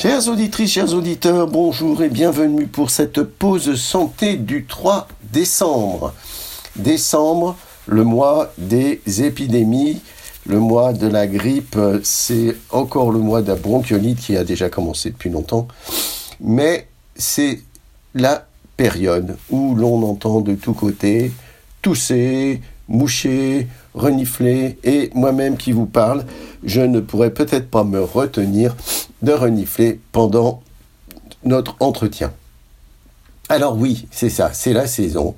Chères auditrices, chers auditeurs, bonjour et bienvenue pour cette pause santé du 3 décembre. Décembre, le mois des épidémies, le mois de la grippe, c'est encore le mois de la bronchiolite qui a déjà commencé depuis longtemps, mais c'est la période où l'on entend de tous côtés tousser, moucher, renifler, et moi-même qui vous parle, je ne pourrais peut-être pas me retenir de renifler pendant notre entretien. Alors oui, c'est ça, c'est la saison.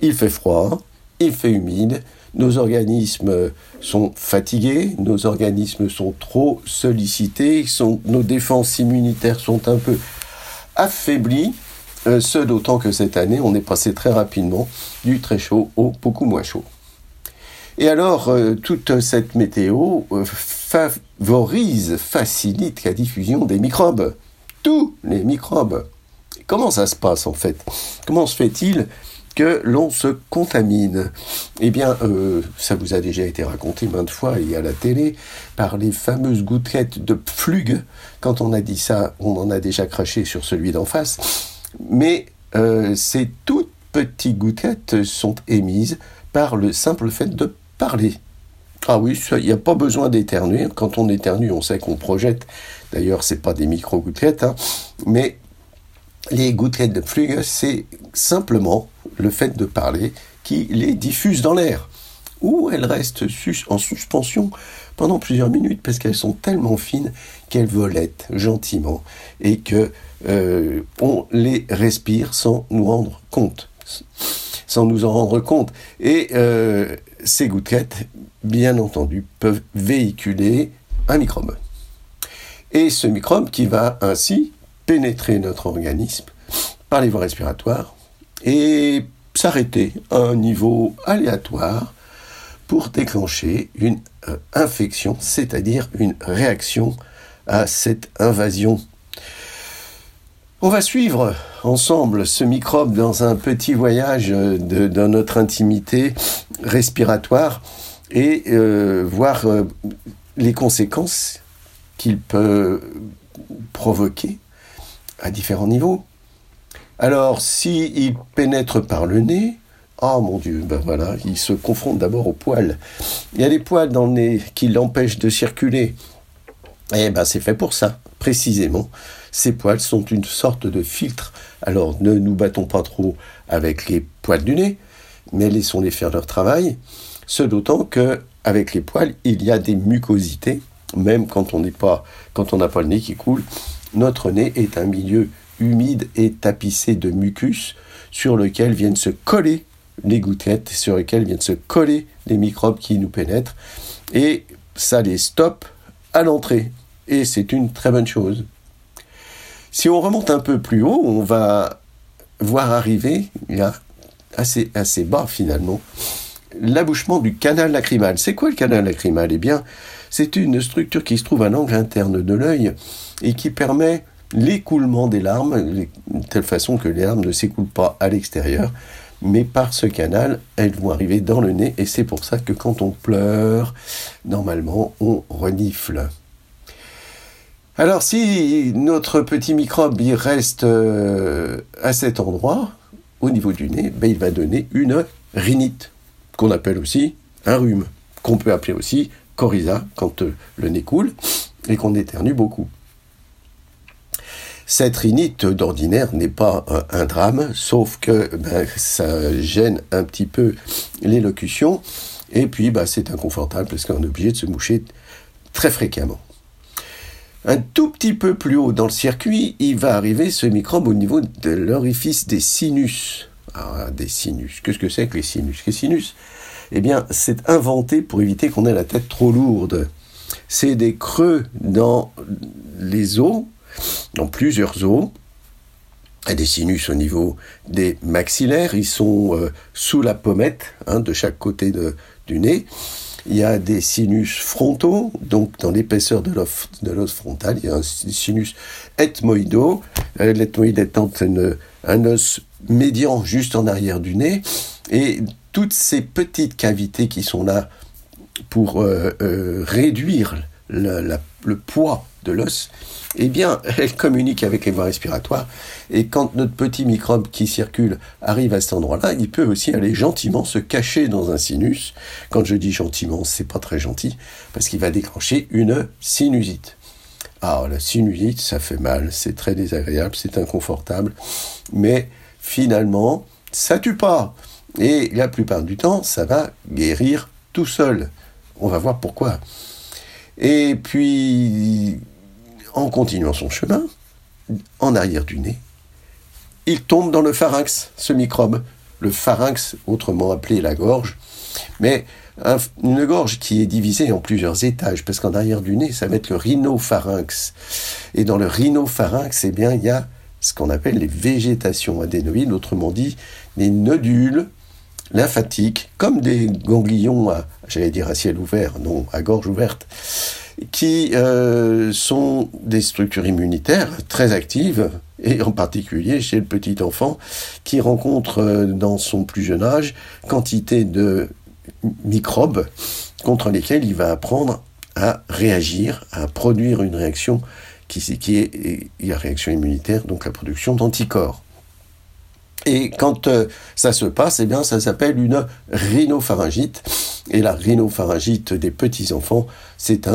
Il fait froid, il fait humide, nos organismes sont fatigués, nos organismes sont trop sollicités, nos défenses immunitaires sont un peu affaiblies, euh, ce d'autant que cette année, on est passé très rapidement du très chaud au beaucoup moins chaud. Et alors, euh, toute cette météo euh, favorise, facilite la diffusion des microbes. Tous les microbes. Comment ça se passe en fait? Comment se fait-il que l'on se contamine? Eh bien, euh, ça vous a déjà été raconté maintes fois et à la télé par les fameuses gouttelettes de Pflug. Quand on a dit ça, on en a déjà craché sur celui d'en face. Mais ces toutes petites gouttelettes sont émises par le simple fait de parler. Ah oui, il n'y a pas besoin d'éternuer. Quand on éternue, on sait qu'on projette. D'ailleurs, ce n'est pas des micro-gouttelettes, hein. mais les gouttelettes de Flug, c'est simplement le fait de parler qui les diffuse dans l'air. Ou elles restent en suspension pendant plusieurs minutes parce qu'elles sont tellement fines qu'elles volettent gentiment et que euh, on les respire sans nous rendre compte sans nous en rendre compte. Et euh, ces gouttelettes, bien entendu, peuvent véhiculer un microbe. Et ce microbe qui va ainsi pénétrer notre organisme par les voies respiratoires et s'arrêter à un niveau aléatoire pour déclencher une euh, infection, c'est-à-dire une réaction à cette invasion on va suivre ensemble ce microbe dans un petit voyage de, dans notre intimité respiratoire et euh, voir euh, les conséquences qu'il peut provoquer à différents niveaux. Alors, s'il pénètre par le nez, oh mon Dieu, ben voilà, il se confronte d'abord aux poils. Il y a des poils dans le nez qui l'empêchent de circuler. Eh ben, c'est fait pour ça, précisément. Ces poils sont une sorte de filtre. Alors ne nous battons pas trop avec les poils du nez, mais laissons-les faire leur travail. Ce d'autant que avec les poils, il y a des mucosités, même quand on pas, quand on n'a pas le nez qui coule. Notre nez est un milieu humide et tapissé de mucus sur lequel viennent se coller les gouttelettes, sur lequel viennent se coller les microbes qui nous pénètrent, et ça les stoppe à l'entrée. Et c'est une très bonne chose. Si on remonte un peu plus haut, on va voir arriver, assez, bas finalement, l'abouchement du canal lacrymal. C'est quoi le canal lacrymal? Eh bien, c'est une structure qui se trouve à l'angle interne de l'œil et qui permet l'écoulement des larmes, de telle façon que les larmes ne s'écoulent pas à l'extérieur, mais par ce canal, elles vont arriver dans le nez, et c'est pour ça que quand on pleure, normalement, on renifle. Alors si notre petit microbe il reste euh, à cet endroit, au niveau du nez, ben, il va donner une rhinite, qu'on appelle aussi un rhume, qu'on peut appeler aussi coryza quand euh, le nez coule et qu'on éternue beaucoup. Cette rhinite d'ordinaire n'est pas un, drame, sauf que ben, ça gêne un petit peu l'élocution, et puis ben, c'est inconfortable parce qu'on est obligé de se moucher très fréquemment. Un tout petit peu plus haut dans le circuit, il va arriver ce microbe au niveau de l'orifice des sinus. Ah, des sinus. Qu'est-ce que c'est que les sinus? Les sinus, eh bien, c'est inventé pour éviter qu'on ait la tête trop lourde. C'est des creux dans les os, dans plusieurs os, et des sinus au niveau des maxillaires. Ils sont euh, sous la pommette hein, de chaque côté du nez. Il y a des sinus frontaux, donc dans l'épaisseur de l'os frontal, il y a un sinus ethmoïdaux, euh, l'ethmoïde étant un os médian juste en arrière du nez, et toutes ces petites cavités qui sont là pour euh, euh, réduire le poids de l'os, eh bien, elle communique avec les voies respiratoires. Et quand notre petit microbe qui circule arrive à cet endroit-là, il peut aussi aller gentiment se cacher dans un sinus. Quand je dis gentiment, c'est pas très gentil, parce qu'il va déclencher une sinusite. Alors, la sinusite, ça fait mal, c'est très désagréable, c'est inconfortable, mais finalement, ça tue pas. Et la plupart du temps, ça va guérir tout seul. On va voir pourquoi. Et puis, en continuant son chemin, en arrière du nez, il tombe dans le pharynx, ce microbe. Le pharynx, autrement appelé la gorge, mais une gorge qui est divisée en plusieurs étages, parce qu'en arrière du nez, ça va être le rhinopharynx. Et dans le rhinopharynx, eh bien, il y a ce qu'on appelle les végétations adénoïdes, autrement dit, des nodules lymphatiques, comme des ganglions, j'allais dire à ciel ouvert, non, à gorge ouverte, qui euh, sont des structures immunitaires très actives, et en particulier chez le petit enfant, qui rencontre euh, dans son plus jeune âge quantité de microbes contre lesquels il va apprendre à réagir, à produire une réaction qui, est la réaction immunitaire, donc la production d'anticorps. Et quand euh, ça se passe, eh bien, ça s'appelle une rhinopharyngite. Et la rhinopharyngite des petits-enfants, c'est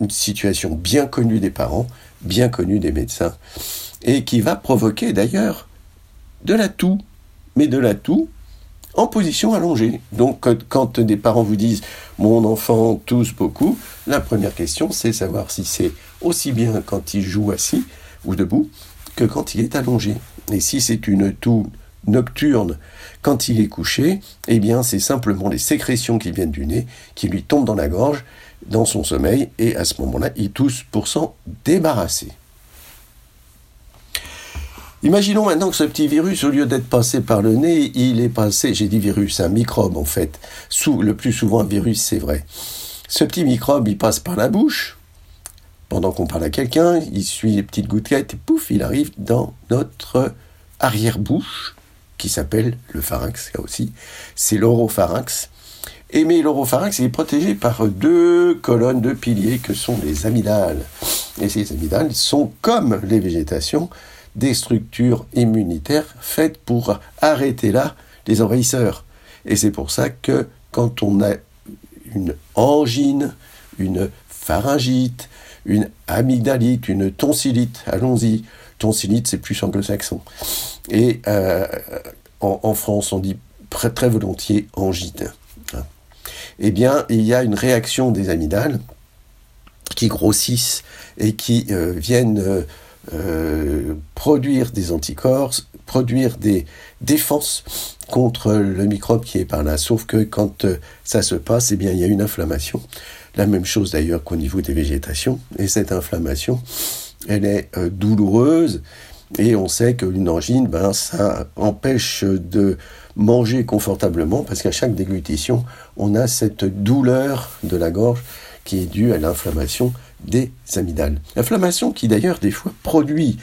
une situation bien connue des parents, bien connue des médecins, et qui va provoquer d'ailleurs de la toux. Mais de la toux en position allongée. Donc quand des parents vous disent mon enfant tousse beaucoup, la première question c'est savoir si c'est aussi bien quand il joue assis ou debout que quand il est allongé. Et si c'est une toux nocturne quand il est couché, eh bien c'est simplement les sécrétions qui viennent du nez qui lui tombent dans la gorge dans son sommeil et à ce moment-là il tousse pour s'en débarrasser. Imaginons maintenant que ce petit virus, au lieu d'être passé par le nez, il est passé, j'ai dit virus, un microbe en fait. Sous, le plus souvent un virus, c'est vrai. Ce petit microbe, il passe par la bouche. Pendant qu'on parle à quelqu'un, il suit les petites gouttelettes et pouf, il arrive dans notre arrière-bouche, qui s'appelle le pharynx, là aussi. C'est l'oropharynx. Et mais l'oropharynx est protégé par deux colonnes, deux piliers que sont les amygdales. Et ces amygdales sont comme les végétations, des structures immunitaires faites pour arrêter là les envahisseurs. Et c'est pour ça que quand on a une angine, une pharyngite, une amygdalite, une tonsillite, allons-y, tonsillite c'est plus anglo-saxon. Et euh, en, France on dit très, très volontiers angine. Eh bien, il y a une réaction des amygdales qui grossissent et qui euh, viennent euh, euh, produire des anticorps, produire des défenses contre le microbe qui est par là. Sauf que quand ça se passe, eh bien, il y a une inflammation. La même chose d'ailleurs qu'au niveau des végétations. Et cette inflammation, elle est douloureuse. Et on sait qu'une angine, ben, ça empêche de manger confortablement parce qu'à chaque déglutition, on a cette douleur de la gorge qui est due à l'inflammation des amygdales. L'inflammation qui d'ailleurs des fois produit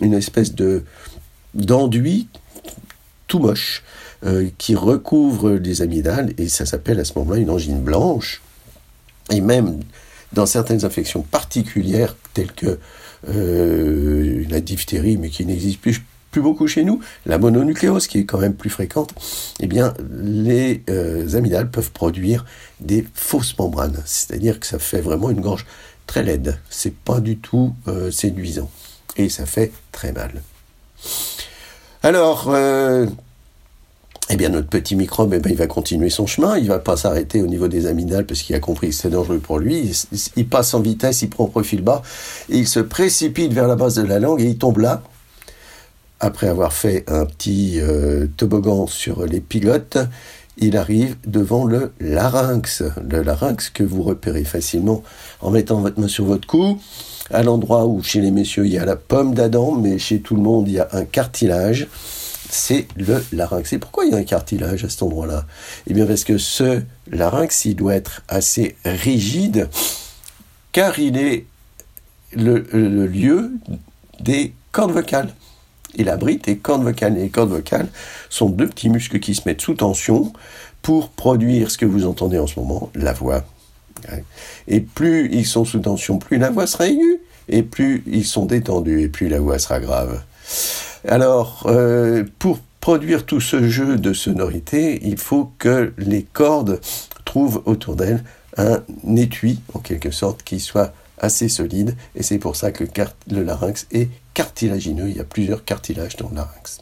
une espèce de d'enduit tout moche euh, qui recouvre les amygdales et ça s'appelle à ce moment-là une angine blanche. Et même dans certaines infections particulières telles que euh, la diphtérie mais qui n'existe plus, plus beaucoup chez nous, la mononucléose qui est quand même plus fréquente, eh bien les euh, amygdales peuvent produire des fausses membranes, c'est-à-dire que ça fait vraiment une gorge très laide. C'est pas du tout euh, séduisant. Et ça fait très mal. Alors, euh, eh bien, notre petit microbe, eh ben, il va continuer son chemin. Il va pas s'arrêter au niveau des amygdales parce qu'il a compris que c'est dangereux pour lui. Il, passe en vitesse, il prend profil bas, il se précipite vers la base de la langue et il tombe là. Après avoir fait un petit euh, toboggan sur les pilotes, il arrive devant le larynx. Le larynx que vous repérez facilement en mettant votre main sur votre cou, à l'endroit où chez les messieurs il y a la pomme d'Adam, mais chez tout le monde il y a un cartilage. C'est le larynx. Et pourquoi il y a un cartilage à cet endroit-là? Eh bien parce que ce larynx, il doit être assez rigide, car il est le, lieu des cordes vocales il abrite les cordes vocales. Et les cordes vocales sont deux petits muscles qui se mettent sous tension pour produire ce que vous entendez en ce moment, la voix. Et plus ils sont sous tension, plus la voix sera aiguë. et plus ils sont détendus, et plus la voix sera grave. Alors, euh, pour produire tout ce jeu de sonorité, il faut que les cordes trouvent autour d'elles un étui, en quelque sorte, qui soit assez solide, et c'est pour ça que le larynx est cartilagineux, il y a plusieurs cartilages dans le larynx.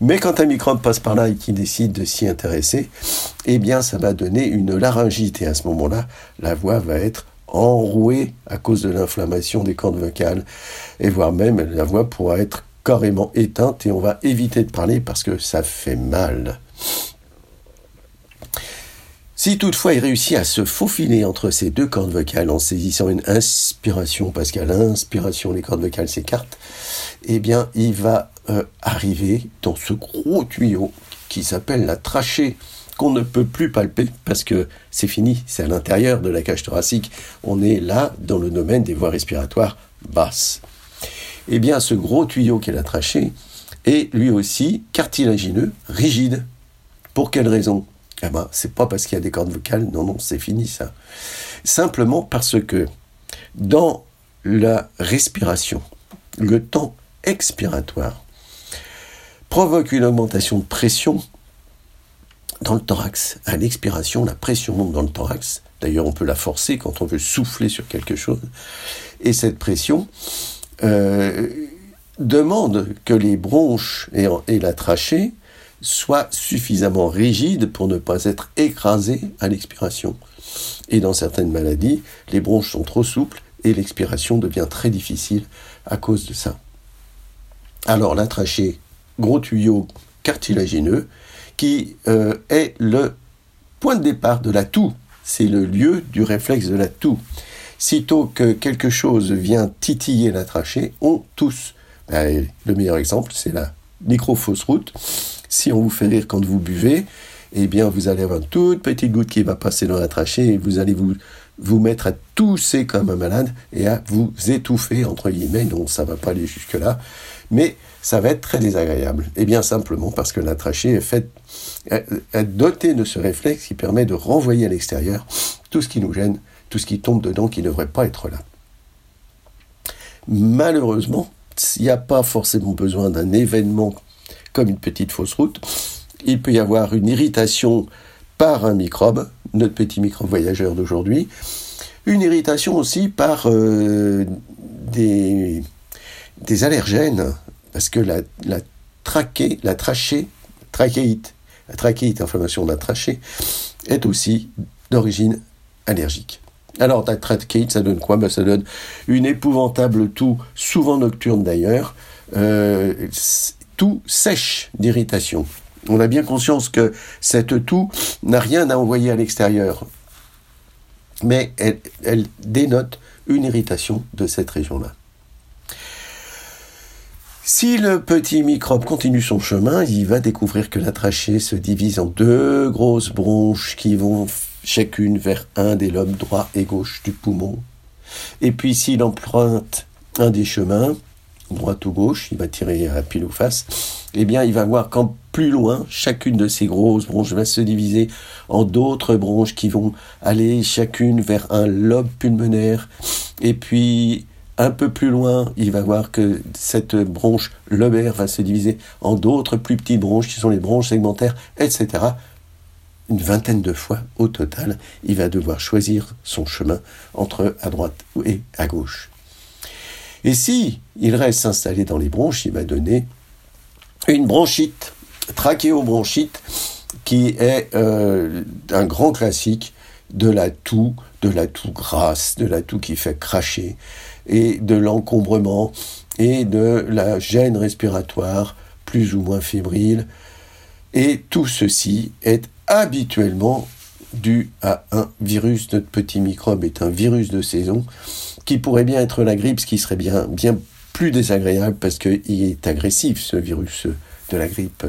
Mais quand un microbe passe par là et qu'il décide de s'y intéresser, eh bien ça va donner une laryngite, et à ce moment-là, la voix va être enrouée à cause de l'inflammation des cordes vocales, et voire même la voix pourra être carrément éteinte, et on va éviter de parler parce que ça fait mal. Si toutefois il réussit à se faufiler entre ces deux cordes vocales en saisissant une inspiration, parce qu'à l'inspiration les cordes vocales s'écartent, eh bien il va euh, arriver dans ce gros tuyau qui s'appelle la trachée qu'on ne peut plus palper parce que c'est fini, c'est à l'intérieur de la cage thoracique. On est là dans le domaine des voies respiratoires basses. Eh bien ce gros tuyau qui est la trachée est lui aussi cartilagineux, rigide. Pour quelle raison? Eh ben, c'est pas parce qu'il y a des cordes vocales, non, non, c'est fini ça. Simplement parce que dans la respiration, le temps expiratoire provoque une augmentation de pression dans le thorax. À l'expiration, la pression monte dans le thorax. D'ailleurs, on peut la forcer quand on veut souffler sur quelque chose. Et cette pression euh, demande que les bronches et la trachée soit suffisamment rigide pour ne pas être écrasé à l'expiration. Et dans certaines maladies, les bronches sont trop souples et l'expiration devient très difficile à cause de ça. Alors la trachée, gros tuyau cartilagineux, qui euh, est le point de départ de la toux. C'est le lieu du réflexe de la toux. Sitôt que quelque chose vient titiller la trachée, on tousse. Ben, le meilleur exemple, c'est la micro-fausse route si on vous fait rire quand vous buvez, eh bien, vous allez avoir une toute petite goutte qui va passer dans la trachée et vous allez vous, vous mettre à tousser comme un malade et à vous étouffer, entre guillemets. Non, ça va pas aller jusque-là. Mais ça va être très désagréable. Et bien simplement parce que la trachée est faite, est dotée de ce réflexe qui permet de renvoyer à l'extérieur tout ce qui nous gêne, tout ce qui tombe dedans qui ne devrait pas être là. Malheureusement, il n'y a pas forcément besoin d'un événement comme une petite fausse route. Il peut y avoir une irritation par un microbe, notre petit microbe voyageur d'aujourd'hui. Une irritation aussi par euh, des, allergènes, parce que la, la trachée, la trachéite, la trachéite, inflammation de la trachée, est aussi d'origine allergique. Alors, la trachéite, ça donne quoi? Ben, Ça donne une épouvantable toux, souvent nocturne d'ailleurs, euh, toux sèche d'irritation. On a bien conscience que cette toux n'a rien à envoyer à l'extérieur, mais elle, dénote une irritation de cette région-là. Si le petit microbe continue son chemin, il va découvrir que la trachée se divise en deux grosses bronches qui vont chacune vers un des lobes droit et gauche du poumon. Et puis s'il emprunte un des chemins, droite ou gauche, il va tirer à pile ou face, eh bien, il va voir qu'en plus loin, chacune de ces grosses bronches va se diviser en d'autres bronches qui vont aller chacune vers un lobe pulmonaire. Et puis, un peu plus loin, il va voir que cette bronche lobaire va se diviser en d'autres plus petites bronches qui sont les bronches segmentaires, etc. Une vingtaine de fois au total, il va devoir choisir son chemin entre à droite et à gauche. Et si il reste installé dans les bronches, il va donner une bronchite, trachéobronchite, qui est euh, un grand classique de la toux, de la toux grasse, de la toux qui fait cracher, et de l'encombrement, et de la gêne respiratoire plus ou moins fébrile. Et tout ceci est habituellement dû à un virus. Notre petit microbe est un virus de saison qui pourrait bien être la grippe, ce qui serait bien, bien plus désagréable parce qu'il est agressif, ce virus de la grippe.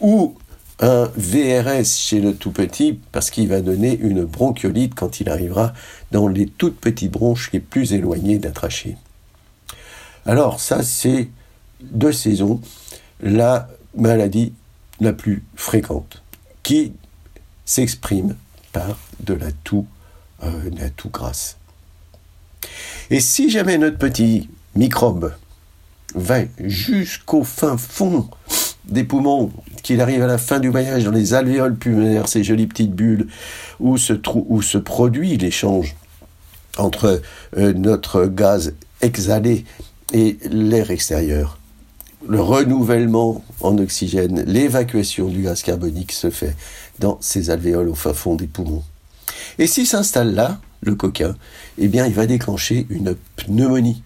Ou un VRS chez le tout petit parce qu'il va donner une bronchiolite quand il arrivera dans les toutes petites bronches les plus éloignées d'un. Alors ça, c'est de saison la maladie la plus fréquente qui s'exprime par de la toux, euh, grasse. Et si jamais notre petit microbe va jusqu'au fin fond des poumons, qu'il arrive à la fin du voyage dans les alvéoles pulmonaires, ces jolies petites bulles, où se, où se produit l'échange entre euh, notre gaz exhalé et l'air extérieur. Le renouvellement en oxygène, l'évacuation du gaz carbonique se fait dans ces alvéoles au fin fond des poumons. Et s'il s'installe là, le coquin, eh bien, il va déclencher une pneumonie.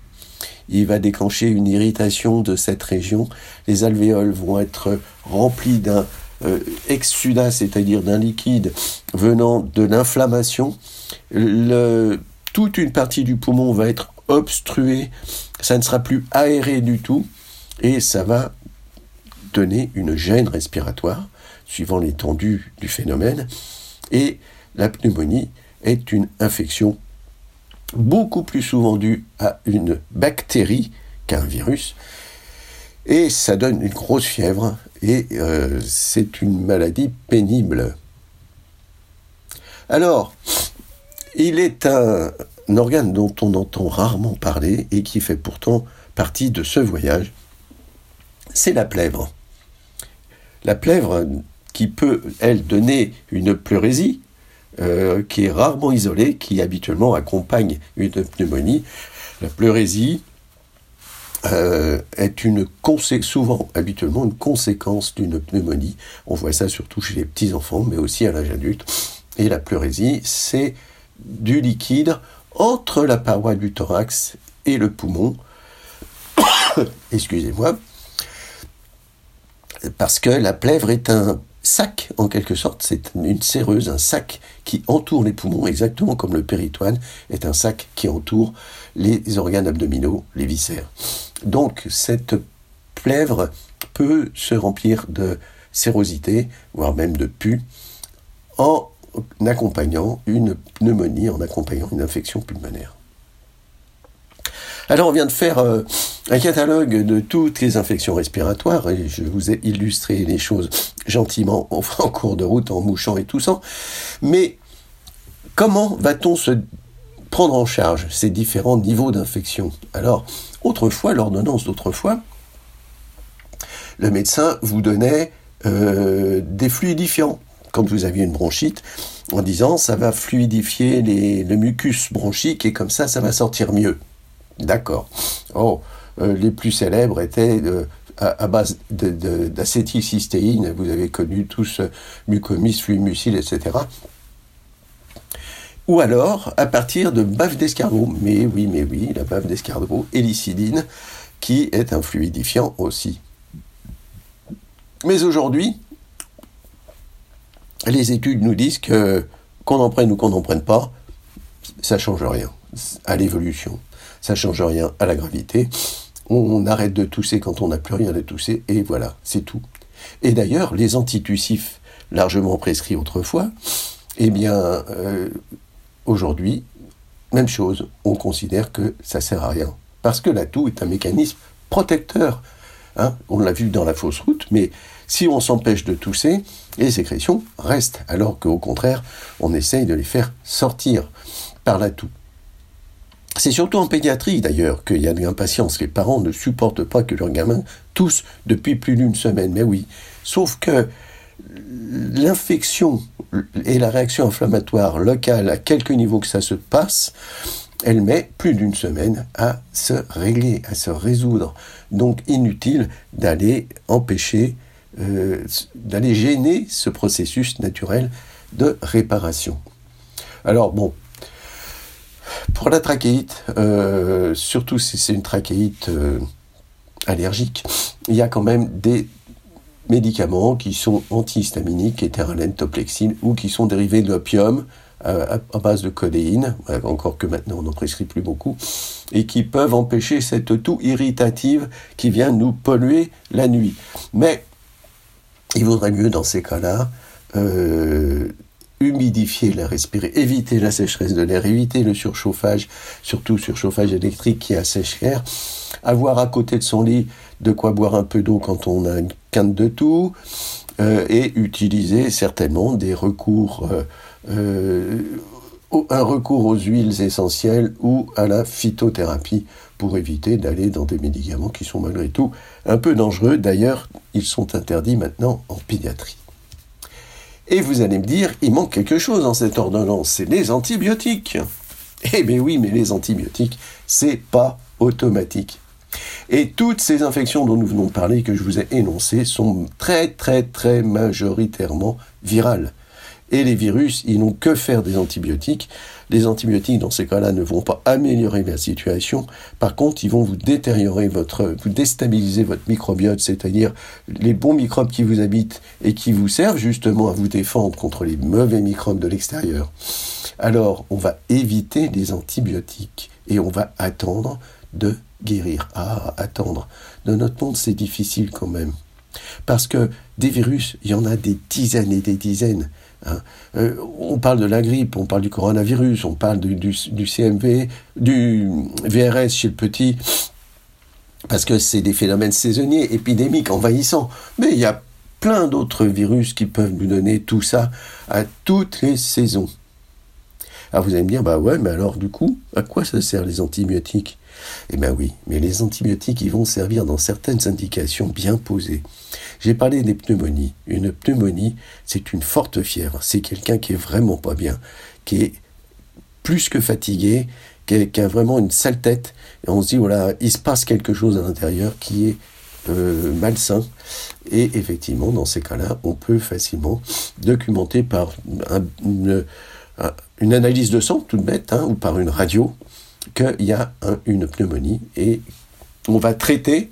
Il va déclencher une irritation de cette région. Les alvéoles vont être remplies d'un euh, exsudat, c'est-à-dire d'un liquide venant de l'inflammation. toute une partie du poumon va être obstruée, ça ne sera plus aéré du tout, et ça va donner une gêne respiratoire, suivant l'étendue du phénomène, et la pneumonie est une infection beaucoup plus souvent due à une bactérie qu'à un virus. Et ça donne une grosse fièvre et euh, c'est une maladie pénible. Alors, il est un, un, organe dont on entend rarement parler et qui fait pourtant partie de ce voyage. C'est la plèvre. La plèvre qui peut, elle, donner une pleurésie, euh, qui est rarement isolée, qui habituellement accompagne une pneumonie. La pleurésie euh, est une souvent, habituellement, une conséquence d'une pneumonie. On voit ça surtout chez les petits-enfants, mais aussi à l'âge adulte. Et la pleurésie, c'est du liquide entre la paroi du thorax et le poumon. Excusez-moi. Parce que la plèvre est un sac, en quelque sorte, c'est une séreuse, un sac qui entoure les poumons, exactement comme le péritoine est un sac qui entoure les organes abdominaux, les viscères. Donc cette plèvre peut se remplir de sérosité, voire même de pus, en accompagnant une pneumonie, en accompagnant une infection pulmonaire. Alors on vient de faire euh, un catalogue de toutes les infections respiratoires et je vous ai illustré les choses gentiment en, cours de route, en mouchant et tout ça. Mais comment va-t-on se prendre en charge ces différents niveaux d'infection? Alors, autrefois, l'ordonnance d'autrefois, le médecin vous donnait euh, des fluidifiants quand vous aviez une bronchite, en disant ça va fluidifier le mucus bronchique et comme ça, ça va sortir mieux. D'accord. Oh, euh, les plus célèbres étaient euh, à, base d'acétylcystéine. Vous avez connu tous euh, mucomis, fluimucil, etc. Ou alors à partir de bave d'escargot. Mais oui, mais oui, la bave d'escargot, hélicidine, qui est un fluidifiant aussi. Mais aujourd'hui, les études nous disent que qu'on en prenne ou qu'on n'en prenne pas, ça change rien à l'évolution ça change rien à la gravité. On arrête de tousser quand on n'a plus rien à tousser, et voilà, c'est tout. Et d'ailleurs, les antitussifs largement prescrits autrefois, eh bien, euh, aujourd'hui, même chose, on considère que ça sert à rien. Parce que la toux est un mécanisme protecteur. Hein. on l'a vu dans la fausse route, mais si on s'empêche de tousser, les sécrétions restent, alors qu'au contraire, on essaye de les faire sortir par la toux. C'est surtout en pédiatrie d'ailleurs qu'il y a de l'impatience. Les parents ne supportent pas que leurs gamins toussent depuis plus d'une semaine. Mais oui, sauf que l'infection et la réaction inflammatoire locale, à quelque niveau que ça se passe, elle met plus d'une semaine à se régler, à se résoudre. Donc inutile d'aller empêcher, euh, d'aller gêner ce processus naturel de réparation. Alors bon, pour la trachéite, euh, surtout si c'est une trachéite euh, allergique, il y a quand même des médicaments qui sont antihistaminiques, éthéralène, toplexine, ou qui sont dérivés de l'opium euh, à, base de codéine, encore que maintenant on n'en prescrit plus beaucoup, et qui peuvent empêcher cette toux irritative qui vient nous polluer la nuit. Mais il vaudrait mieux dans ces cas-là humidifier l'air respiré, éviter la sécheresse de l'air, éviter le surchauffage, surtout surchauffage électrique qui assèche l'air, avoir à côté de son lit de quoi boire un peu d'eau quand on a une quinte de tout, euh, et utiliser certainement des recours euh, euh, un recours aux huiles essentielles ou à la phytothérapie pour éviter d'aller dans des médicaments qui sont malgré tout un peu dangereux. D'ailleurs, ils sont interdits maintenant en pédiatrie. Et vous allez me dire, il manque quelque chose dans cette ordonnance, c'est les antibiotiques. Eh bien oui, mais les antibiotiques, c'est pas automatique. Et toutes ces infections dont nous venons de parler, que je vous ai énoncées, sont très très très majoritairement virales. Et les virus, ils n'ont que faire des antibiotiques. Les antibiotiques, dans ces cas-là, ne vont pas améliorer la situation. Par contre, ils vont vous détériorer votre, vous déstabiliser votre microbiote, c'est-à-dire les bons microbes qui vous habitent et qui vous servent justement à vous défendre contre les mauvais microbes de l'extérieur. Alors, on va éviter les antibiotiques et on va attendre de guérir. Ah, attendre. Dans notre monde, c'est difficile quand même. Parce que des virus, il y en a des dizaines et des dizaines. Hein. Euh, on parle de la grippe, on parle du coronavirus, on parle du, du, CMV, du VRS chez le petit, parce que c'est des phénomènes saisonniers, épidémiques, envahissants. Mais il y a plein d'autres virus qui peuvent nous donner tout ça à toutes les saisons. Alors vous allez me dire, bah ouais, mais alors du coup, à quoi ça sert les antibiotiques? Eh bien oui, mais les antibiotiques, ils vont servir dans certaines indications bien posées. J'ai parlé des pneumonies. Une pneumonie, c'est une forte fièvre. C'est quelqu'un qui est vraiment pas bien, qui est plus que fatigué, qui, a vraiment une sale tête. Et on se dit, voilà, il se passe quelque chose à l'intérieur qui est euh, malsain. Et effectivement, dans ces cas-là, on peut facilement documenter par une, analyse de sang, toute bête, hein, ou par une radio, qu'il y a une pneumonie. Et on va traiter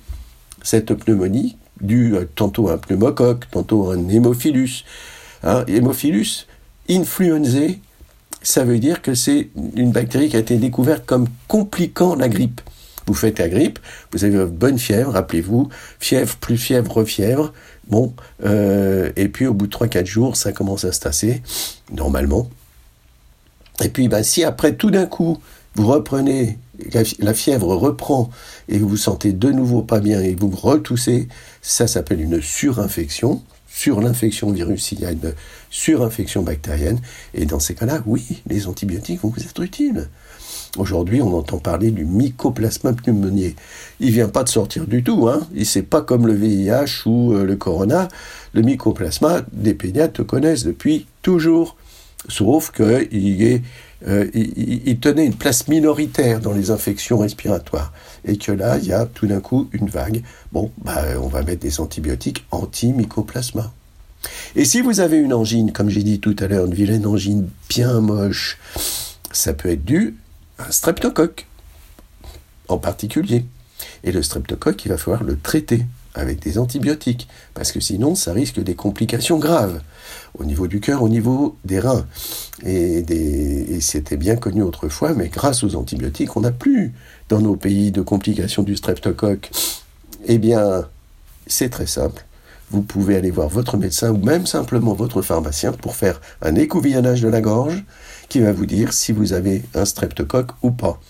cette pneumonie dû tantôt à un pneumocoque, tantôt à un hémophilus. Hein, hémophilus influenzae, ça veut dire que c'est une bactérie qui a été découverte comme compliquant la grippe. Vous faites la grippe, vous avez une bonne fièvre, rappelez-vous, fièvre plus fièvre, fièvre, bon, euh, et puis au bout de 3-4 jours, ça commence à se tasser, normalement. Et puis, ben, si après tout d'un coup, vous reprenez, la fièvre reprend et vous vous sentez de nouveau pas bien et vous retoussez, ça s'appelle une surinfection. Sur l'infection virus, il y a une surinfection bactérienne. Et dans ces cas-là, oui, les antibiotiques vont vous être utiles. Aujourd'hui, on entend parler du mycoplasma pneumoniae. Il vient pas de sortir du tout, hein. Et c'est pas comme le VIH ou euh, le corona. Le mycoplasma, des pédiatres connaissent depuis toujours. Sauf qu'il est euh, il, tenait une place minoritaire dans les infections respiratoires. Et que là, il y a tout d'un coup une vague. Bon, bah, on va mettre des antibiotiques anti-mycoplasma. Et si vous avez une angine, comme j'ai dit tout à l'heure, une vilaine angine bien moche, ça peut être dû à un streptocoque en particulier. Et le streptocoque, il va falloir le traiter avec des antibiotiques, parce que sinon ça risque des complications graves au niveau du cœur, au niveau des reins. Et, c'était bien connu autrefois, mais grâce aux antibiotiques, on n'a plus dans nos pays de complications du streptocoque. Eh bien, c'est très simple. Vous pouvez aller voir votre médecin ou même simplement votre pharmacien pour faire un écouvillonnage de la gorge qui va vous dire si vous avez un streptocoque ou pas.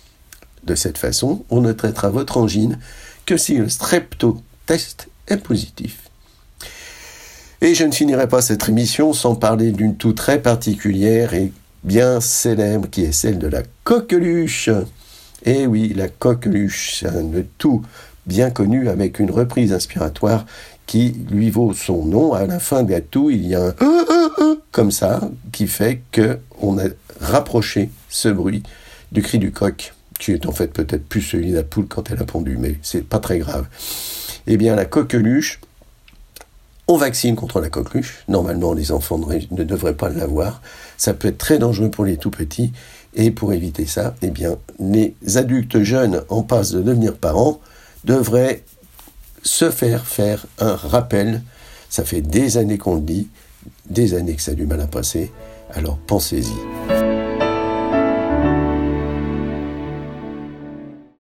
De cette façon, on ne traitera votre angine que si le strepto test est positif. Et je ne finirai pas cette émission sans parler d'une toux très particulière et bien célèbre qui est celle de la coqueluche. Eh oui, la coqueluche, c'est un toux bien connu avec une reprise inspiratoire qui lui vaut son nom. À la fin de la toux, il y a un comme ça qui fait que on a rapproché ce bruit du cri du coq, qui est en fait peut-être plus celui de la poule quand elle a pondu, mais c'est pas très grave eh bien la coqueluche, on vaccine contre la coqueluche. Normalement, les enfants ne devraient pas l'avoir. Ça peut être très dangereux pour les tout petits. Et pour éviter ça, eh bien, les adultes jeunes en passe de devenir parents devraient se faire faire un rappel. Ça fait des années qu'on le dit, des années que ça a du mal à passer. Alors pensez-y.